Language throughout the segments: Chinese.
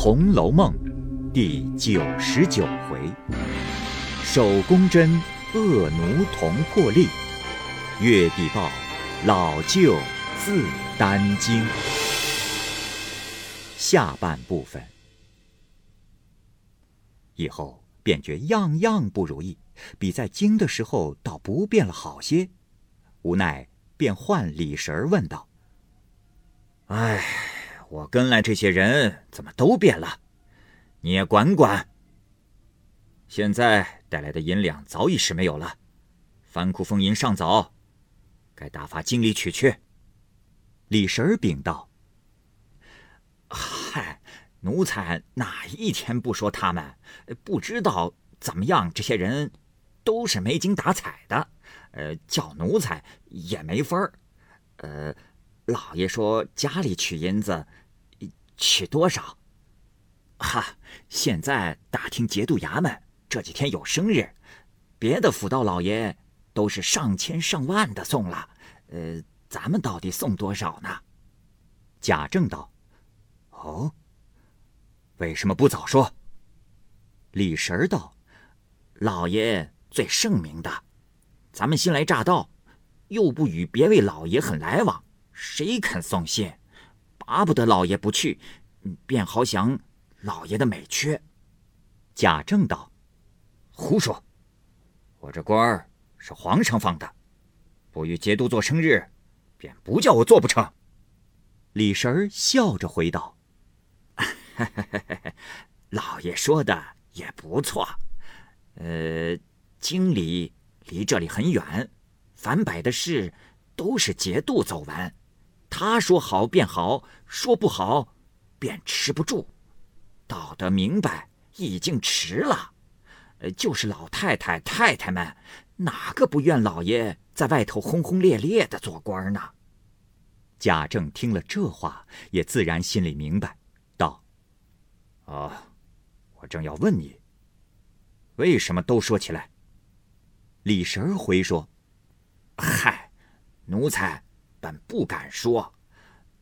红楼梦》第九十九回：手工针恶奴同破例，月底报老舅自担惊。下半部分。以后便觉样样不如意，比在京的时候倒不变了好些。无奈便唤李神儿问道：“哎，我跟来这些人怎么都变了？你也管管。现在带来的银两早已是没有了，藩库封银尚早，该打发经理取去。”李神儿禀道：“嗨，奴才哪一天不说他们？不知道怎么样，这些人都是没精打采的。”呃，叫奴才也没法儿。呃，老爷说家里取银子，取多少？哈，现在打听节度衙门这几天有生日，别的府道老爷都是上千上万的送了。呃，咱们到底送多少呢？贾政道：“哦，为什么不早说？”李神儿道：“老爷最圣明的。”咱们新来乍到，又不与别位老爷很来往，谁肯送信？巴不得老爷不去，便好想老爷的美缺。贾政道：“胡说！我这官儿是皇上放的，不与节度做生日，便不叫我做不成。”李神儿笑着回道：“ 老爷说的也不错。呃，经理。”离这里很远，凡摆的事都是节度走完。他说好便好，说不好便吃不住。道得明白已经迟了。就是老太太、太太们，哪个不愿老爷在外头轰轰烈烈的做官呢？贾政听了这话，也自然心里明白，道：“啊，我正要问你，为什么都说起来？”李神儿回说：“嗨，奴才不敢说。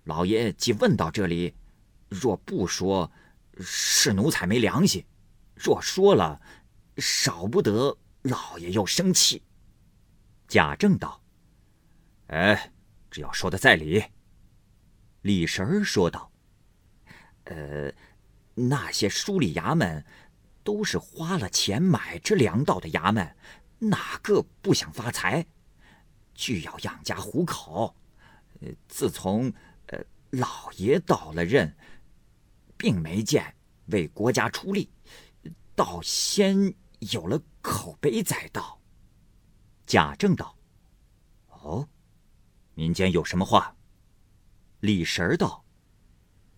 老爷既问到这里，若不说，是奴才没良心；若说了，少不得老爷又生气。”贾政道：“哎，只要说的在理。”李神儿说道：“呃，那些书里衙门，都是花了钱买这粮道的衙门。”哪个不想发财，俱要养家糊口？呃，自从呃老爷到了任，并没见为国家出力，倒先有了口碑在道。贾政道：“哦，民间有什么话？”李神儿道：“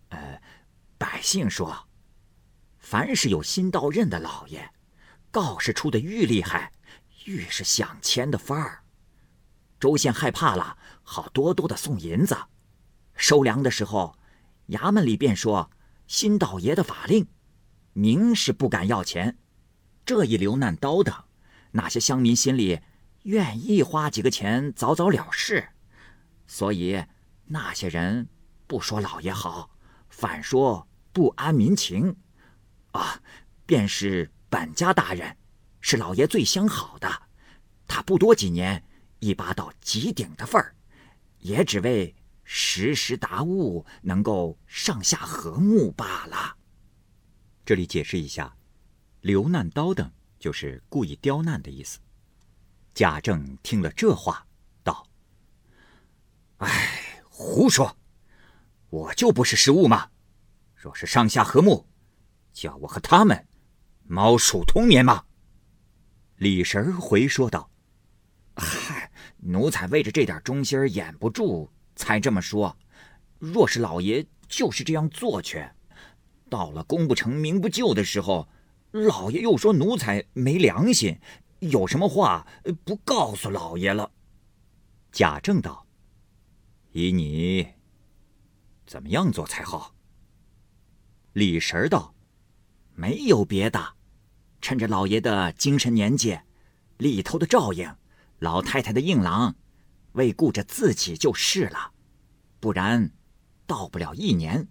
呃，百姓说，凡是有新到任的老爷，告示出的愈厉害。”愈是想钱的范儿，州县害怕了，好多多的送银子。收粮的时候，衙门里便说新道爷的法令，明是不敢要钱。这一流难叨的，那些乡民心里愿意花几个钱早早了事，所以那些人不说老爷好，反说不安民情。啊，便是本家大人。是老爷最相好的，他不多几年，一拔到极顶的份儿，也只为时时达物，能够上下和睦罢了。这里解释一下，“留难刀等”就是故意刁难的意思。贾政听了这话，道：“哎，胡说！我就不是食物吗？若是上下和睦，叫我和他们猫鼠同眠吗？”李神儿回说道：“嗨，奴才为着这点忠心儿掩不住，才这么说。若是老爷就是这样做去，到了功不成名不就的时候，老爷又说奴才没良心，有什么话不告诉老爷了？”贾政道：“依你，怎么样做才好？”李神儿道：“没有别的。”趁着老爷的精神年纪，里头的照应，老太太的硬朗，为顾着自己就是了。不然，到不了一年，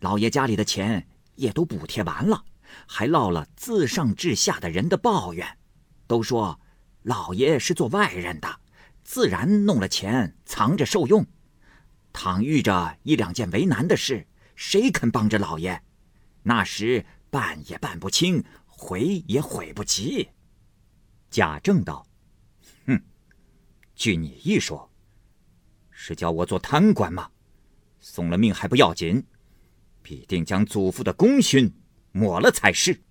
老爷家里的钱也都补贴完了，还落了自上至下的人的抱怨，都说老爷是做外人的，自然弄了钱藏着受用。倘遇着一两件为难的事，谁肯帮着老爷？那时办也办不清，悔也悔不及。贾政道：“，据你一说，是叫我做贪官吗？送了命还不要紧，必定将祖父的功勋抹了才是。”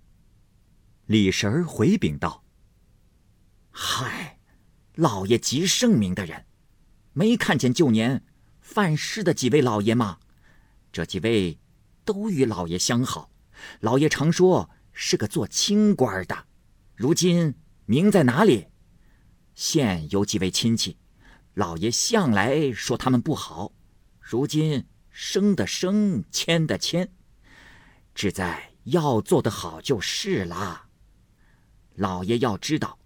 李婶儿回禀道：“嗨，老爷极圣明的人，没看见旧年犯事的几位老爷吗？这几位都与老爷相好，老爷常说是个做清官的，如今。”名在哪里？现有几位亲戚，老爷向来说他们不好，如今生的生，迁的迁，只在要做得好就是啦。老爷要知道，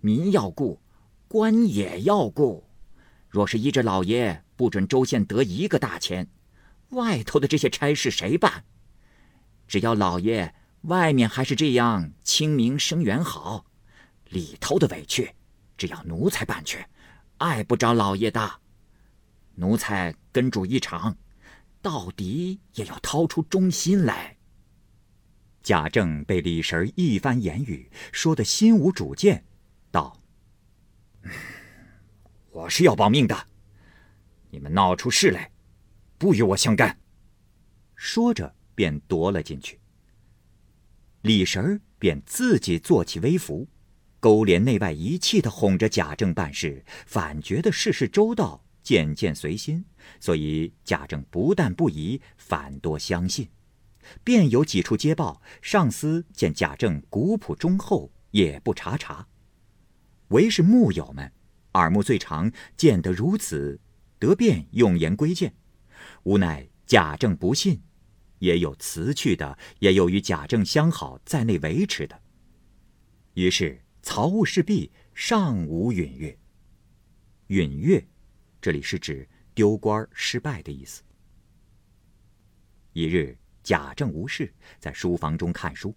民要顾，官也要顾。若是依着老爷不准州县得一个大钱，外头的这些差事谁办？只要老爷外面还是这样清明生源好。里头的委屈，只要奴才办去，碍不着老爷的。奴才跟主一场，到底也要掏出忠心来。贾政被李婶一番言语说得心无主见，道：“我是要保命的，你们闹出事来，不与我相干。”说着便踱了进去。李婶儿便自己做起微服。勾连内外一气的哄着贾政办事，反觉得事事周到，件件随心，所以贾政不但不疑，反多相信。便有几处接报，上司见贾政古朴忠厚，也不查查。唯是幕友们，耳目最长，见得如此，得便用言归谏。无奈贾政不信，也有辞去的，也有与贾政相好在内维持的。于是。曹务事毕，尚无允悦。允悦，这里是指丢官失败的意思。一日，贾政无事，在书房中看书。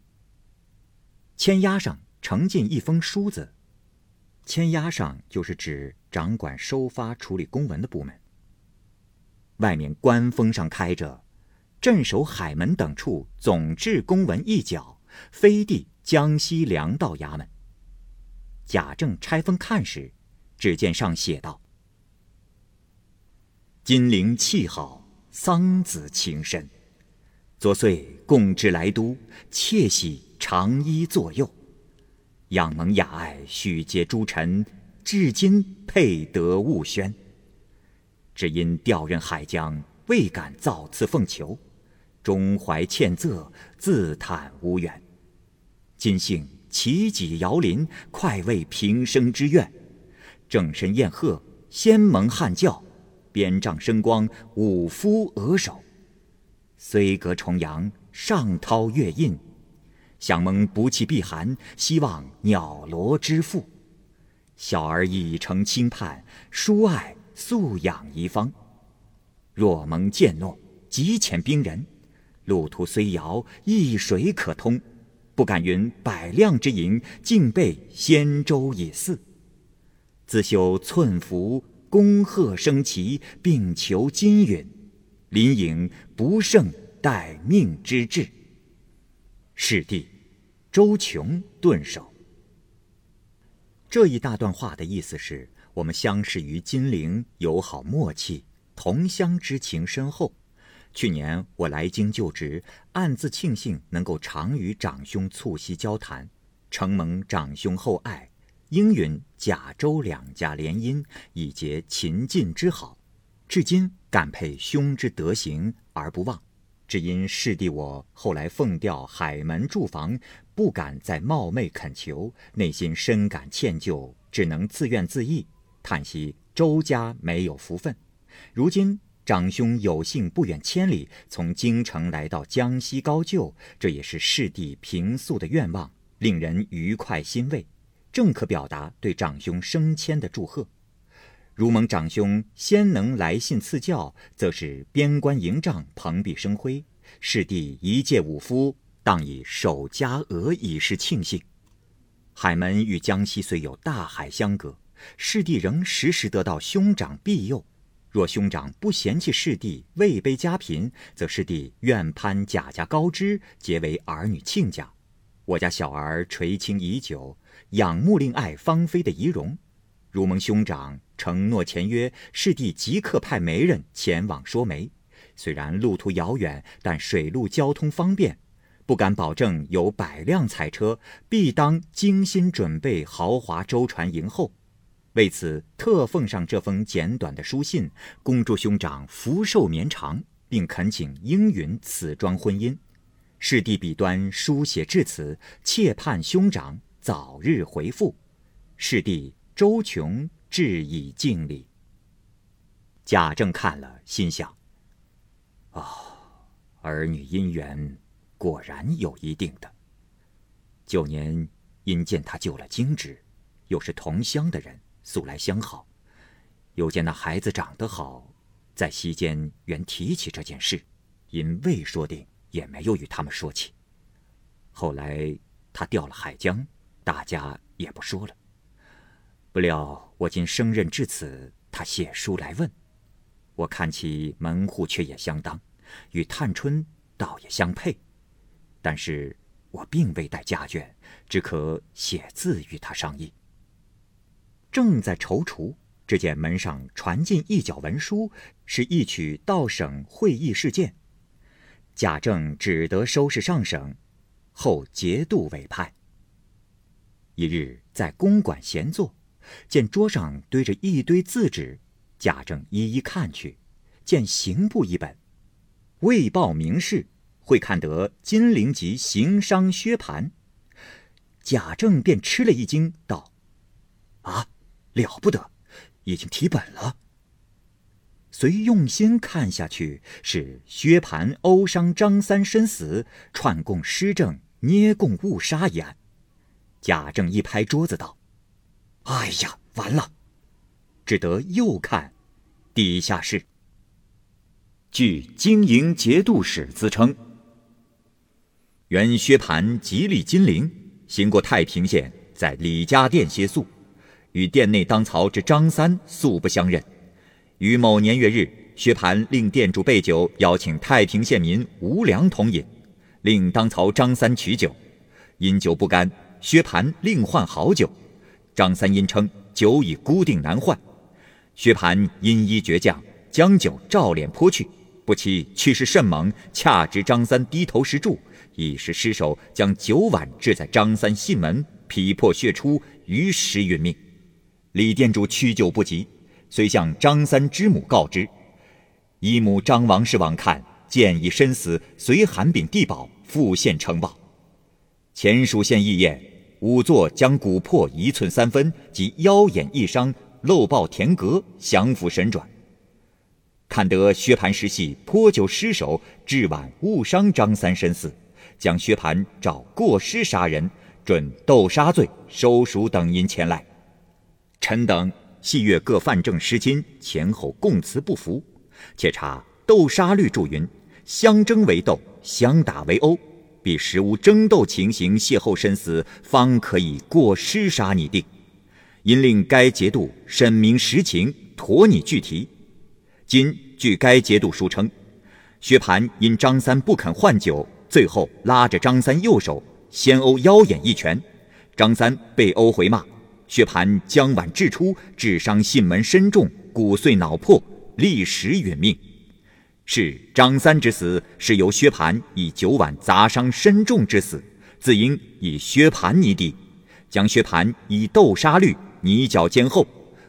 签押上呈进一封书子，签押上就是指掌管收发处理公文的部门。外面官封上开着“镇守海门等处总制公文一角，飞递江西粮道衙门”。贾政拆封看时，只见上写道：“金陵气好，桑梓情深。昨岁共至来都，妾喜长衣作右。仰蒙雅爱，许结诸臣，至今配得物宣。只因调任海疆，未敢造次奉求，终怀歉责，自叹无缘。今幸。”齐己摇铃，快慰平生之愿。正身宴贺，先蒙汉教，鞭杖生光，五夫额首。虽隔重阳，上涛月印。想蒙不弃避寒，希望鸟罗之父。小儿已成亲叛，殊爱素养一方。若蒙见诺，即遣兵人。路途虽遥，一水可通。不敢云百辆之银，竟备仙舟以祀。自修寸服，恭贺升旗，并求金允。临颖不胜待命之志。是弟，周琼顿首。这一大段话的意思是我们相识于金陵，友好默契，同乡之情深厚。去年我来京就职，暗自庆幸能够常与长兄促膝交谈，承蒙长兄厚爱，应允贾周两家联姻，以结秦晋之好。至今感佩兄之德行而不忘，只因师弟我后来奉调海门住房，不敢再冒昧恳求，内心深感歉疚，只能自怨自艾，叹息周家没有福分。如今。长兄有幸不远千里从京城来到江西高就，这也是师弟平素的愿望，令人愉快欣慰，正可表达对长兄升迁的祝贺。如蒙长兄先能来信赐教，则是边关营帐蓬荜生辉；师弟一介武夫，当以守家娥以示庆幸。海门与江西虽有大海相隔，师弟仍时时得到兄长庇佑。若兄长不嫌弃师弟位卑家贫，则师弟愿攀贾家高枝，结为儿女亲家。我家小儿垂青已久，仰慕令爱芳菲的仪容。如蒙兄长承诺前约，师弟即刻派媒人前往说媒。虽然路途遥远，但水陆交通方便，不敢保证有百辆彩车，必当精心准备豪华舟船迎候。为此，特奉上这封简短的书信，恭祝兄长福寿绵长，并恳请应允此桩婚姻。师弟笔端书写至此，切盼兄长早日回复。师弟周琼致以敬礼。贾政看了，心想：哦，儿女姻缘果然有一定的。九年因见他救了京职，又是同乡的人。素来相好，又见那孩子长得好，在席间原提起这件事，因未说定，也没有与他们说起。后来他调了海江，大家也不说了。不料我今升任至此，他写书来问，我看其门户却也相当，与探春倒也相配，但是我并未带家眷，只可写字与他商议。正在踌躇，只见门上传进一角文书，是一曲道省会议事件。贾政只得收拾上省，后节度委派。一日在公馆闲坐，见桌上堆着一堆字纸，贾政一一看去，见刑部一本，未报名士，会看得金陵籍行商薛蟠。贾政便吃了一惊，道：“！”了不得，已经提本了。随用心看下去，是薛蟠殴伤张三身死，串供施政，捏供误杀一案。贾政一拍桌子道：“哎呀，完了！”只得又看，底下是：据经营节度使自称，原薛蟠吉利金陵，行过太平县，在李家店歇宿。与店内当曹之张三素不相认。于某年月日，薛蟠令店主备酒，邀请太平县民无粮同饮，令当曹张三取酒，饮酒不甘，薛蟠另换好酒。张三因称酒已固定难换，薛蟠因依倔强，将酒照脸泼去，不期去势甚猛，恰值张三低头时柱，一时失手，将酒碗掷在张三信门，皮破血出，于时殒命。李店主屈就不及，遂向张三之母告知。姨母张王氏王看见已身死，随函禀地保，复县呈报。前蜀县议宴仵作将骨魄一寸三分及腰眼一伤漏报田阁，降服神转。看得薛蟠失系泼酒失手，至晚误伤张三身死，将薛蟠找过失杀人，准斗杀罪，收赎等银前来。臣等细阅各犯证诗经，前后供词不符。且查斗杀律注云：相争为斗，相打为殴，必实无争斗情形，邂逅身死，方可以过失杀拟定。因令该节度审明实情，妥拟具题。今据该节度书称，薛蟠因张三不肯换酒，最后拉着张三右手，先殴腰眼一拳，张三被殴回骂。薛蟠将碗掷出，致伤信门身重，骨碎脑破，立时殒命。是张三之死，是由薛蟠以酒碗砸伤身重之死，自应以薛蟠拟底，将薛蟠以斗杀律拟绞监后，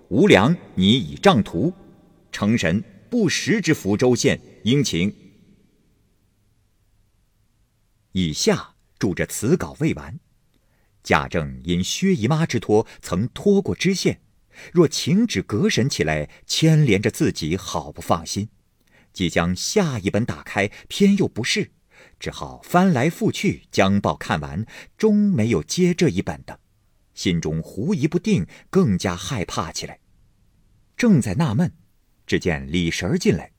无良拟以杖徒。成神不时之福州县，应请。以下注着此稿未完。贾政因薛姨妈之托，曾托过知县，若请旨隔审起来，牵连着自己，好不放心。即将下一本打开，偏又不是，只好翻来覆去将报看完，终没有接这一本的，心中狐疑不定，更加害怕起来。正在纳闷，只见李婶儿进来，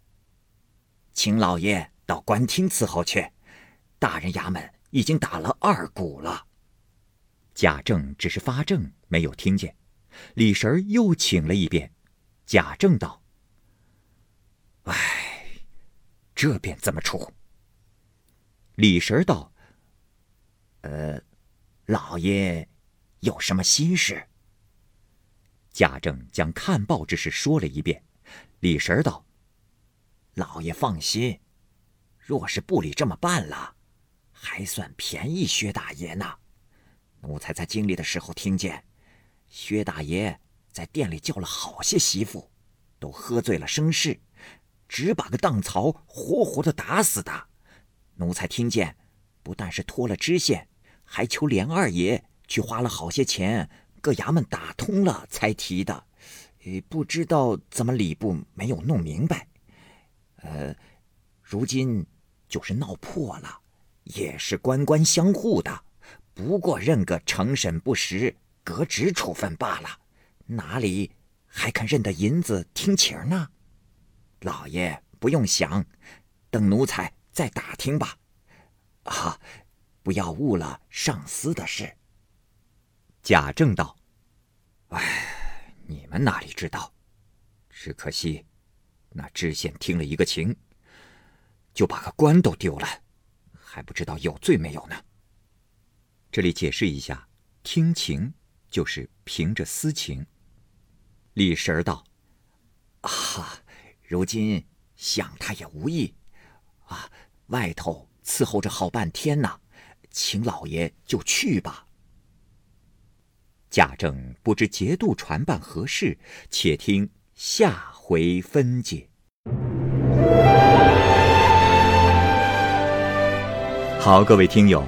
请老爷到官厅伺候去。大人衙门已经打了二鼓了。贾政只是发怔，没有听见。李婶又请了一遍。贾政道：“哎，这便怎么处？”李婶道：“呃，老爷有什么心事？”贾政将看报之事说了一遍。李婶道：“老爷放心，若是部里这么办了，还算便宜薛大爷呢。奴才在经历的时候听见，薛大爷。”在店里叫了好些媳妇，都喝醉了生事，只把个当曹活活的打死的。奴才听见，不但是脱了知县，还求连二爷去花了好些钱，各衙门打通了才提的。呃，不知道怎么礼部没有弄明白。呃，如今就是闹破了，也是官官相护的，不过认个承审不实，革职处分罢了。哪里还肯认得银子听情呢？老爷不用想，等奴才再打听吧。啊，不要误了上司的事。贾政道：“哎，你们哪里知道？只可惜，那知县听了一个情，就把个官都丢了，还不知道有罪没有呢。”这里解释一下，听情就是凭着私情。李婶儿道：“啊，如今想他也无益，啊，外头伺候着好半天呢，请老爷就去吧。”贾政不知节度传办何事，且听下回分解。好，各位听友，